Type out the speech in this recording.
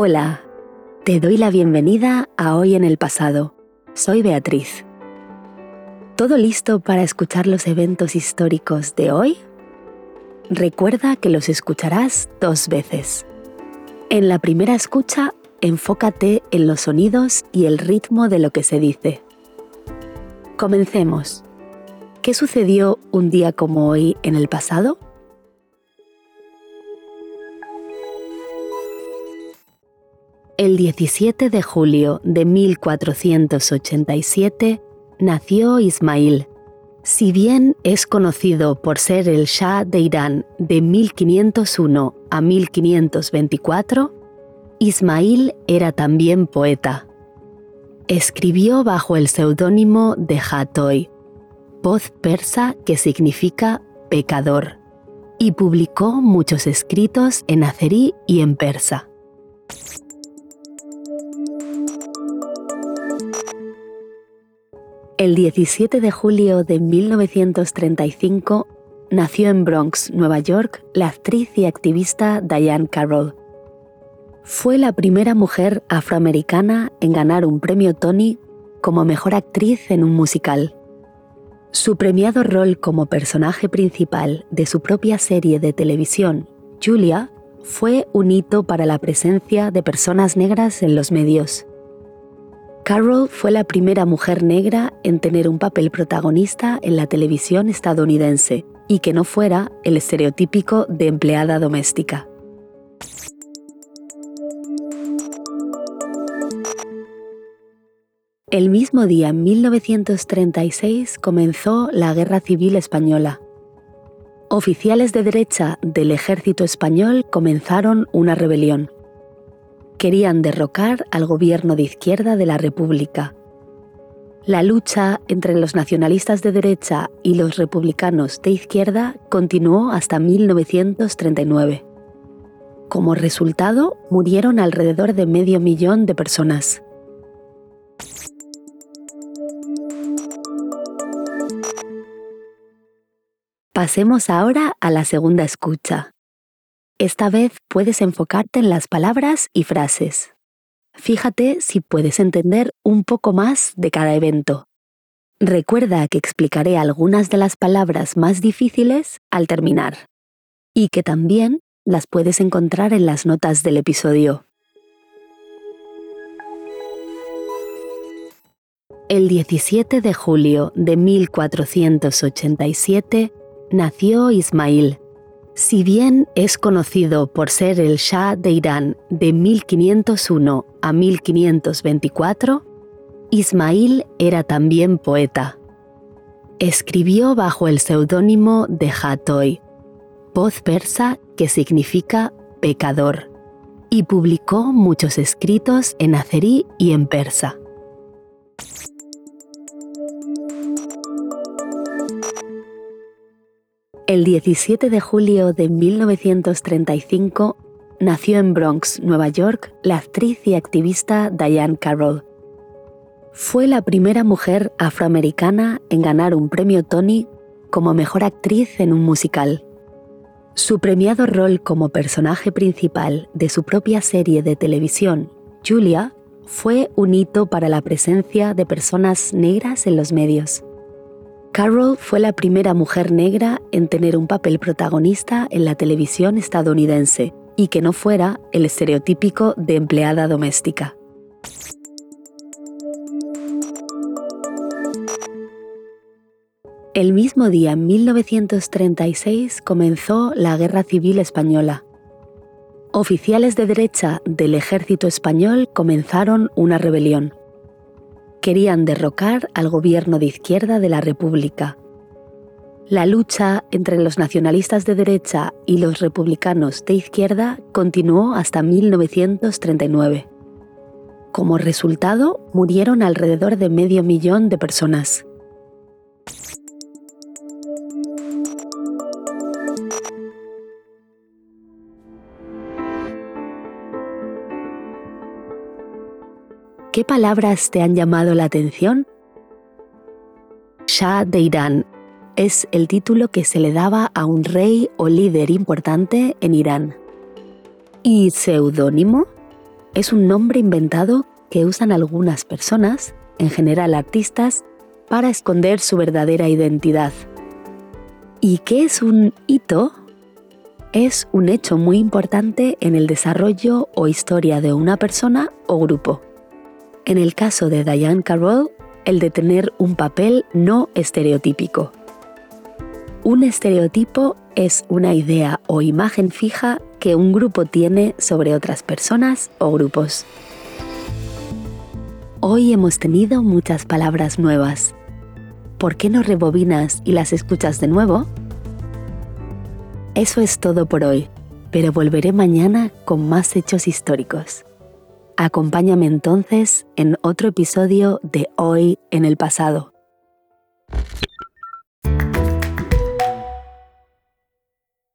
Hola, te doy la bienvenida a Hoy en el Pasado. Soy Beatriz. ¿Todo listo para escuchar los eventos históricos de hoy? Recuerda que los escucharás dos veces. En la primera escucha, enfócate en los sonidos y el ritmo de lo que se dice. Comencemos. ¿Qué sucedió un día como hoy en el pasado? El 17 de julio de 1487 nació Ismail. Si bien es conocido por ser el Shah de Irán de 1501 a 1524, Ismail era también poeta. Escribió bajo el seudónimo de Hatoy, voz persa que significa pecador, y publicó muchos escritos en azerí y en persa. El 17 de julio de 1935 nació en Bronx, Nueva York, la actriz y activista Diane Carroll. Fue la primera mujer afroamericana en ganar un premio Tony como mejor actriz en un musical. Su premiado rol como personaje principal de su propia serie de televisión, Julia, fue un hito para la presencia de personas negras en los medios. Carroll fue la primera mujer negra en tener un papel protagonista en la televisión estadounidense y que no fuera el estereotípico de empleada doméstica. El mismo día, en 1936, comenzó la Guerra Civil Española. Oficiales de derecha del ejército español comenzaron una rebelión querían derrocar al gobierno de izquierda de la República. La lucha entre los nacionalistas de derecha y los republicanos de izquierda continuó hasta 1939. Como resultado, murieron alrededor de medio millón de personas. Pasemos ahora a la segunda escucha. Esta vez puedes enfocarte en las palabras y frases. Fíjate si puedes entender un poco más de cada evento. Recuerda que explicaré algunas de las palabras más difíciles al terminar y que también las puedes encontrar en las notas del episodio. El 17 de julio de 1487 nació Ismail, si bien es conocido por ser el Shah de Irán de 1501 a 1524, Ismail era también poeta. Escribió bajo el seudónimo de Hatoy, voz persa que significa pecador, y publicó muchos escritos en azerí y en persa. El 17 de julio de 1935 nació en Bronx, Nueva York, la actriz y activista Diane Carroll. Fue la primera mujer afroamericana en ganar un premio Tony como mejor actriz en un musical. Su premiado rol como personaje principal de su propia serie de televisión, Julia, fue un hito para la presencia de personas negras en los medios. Carroll fue la primera mujer negra en tener un papel protagonista en la televisión estadounidense y que no fuera el estereotípico de empleada doméstica. El mismo día, en 1936, comenzó la Guerra Civil Española. Oficiales de derecha del ejército español comenzaron una rebelión querían derrocar al gobierno de izquierda de la República. La lucha entre los nacionalistas de derecha y los republicanos de izquierda continuó hasta 1939. Como resultado, murieron alrededor de medio millón de personas. ¿Qué palabras te han llamado la atención? Shah de Irán es el título que se le daba a un rey o líder importante en Irán. ¿Y seudónimo? Es un nombre inventado que usan algunas personas, en general artistas, para esconder su verdadera identidad. ¿Y qué es un hito? Es un hecho muy importante en el desarrollo o historia de una persona o grupo. En el caso de Diane Carroll, el de tener un papel no estereotípico. Un estereotipo es una idea o imagen fija que un grupo tiene sobre otras personas o grupos. Hoy hemos tenido muchas palabras nuevas. ¿Por qué no rebobinas y las escuchas de nuevo? Eso es todo por hoy, pero volveré mañana con más hechos históricos. Acompáñame entonces en otro episodio de Hoy en el pasado.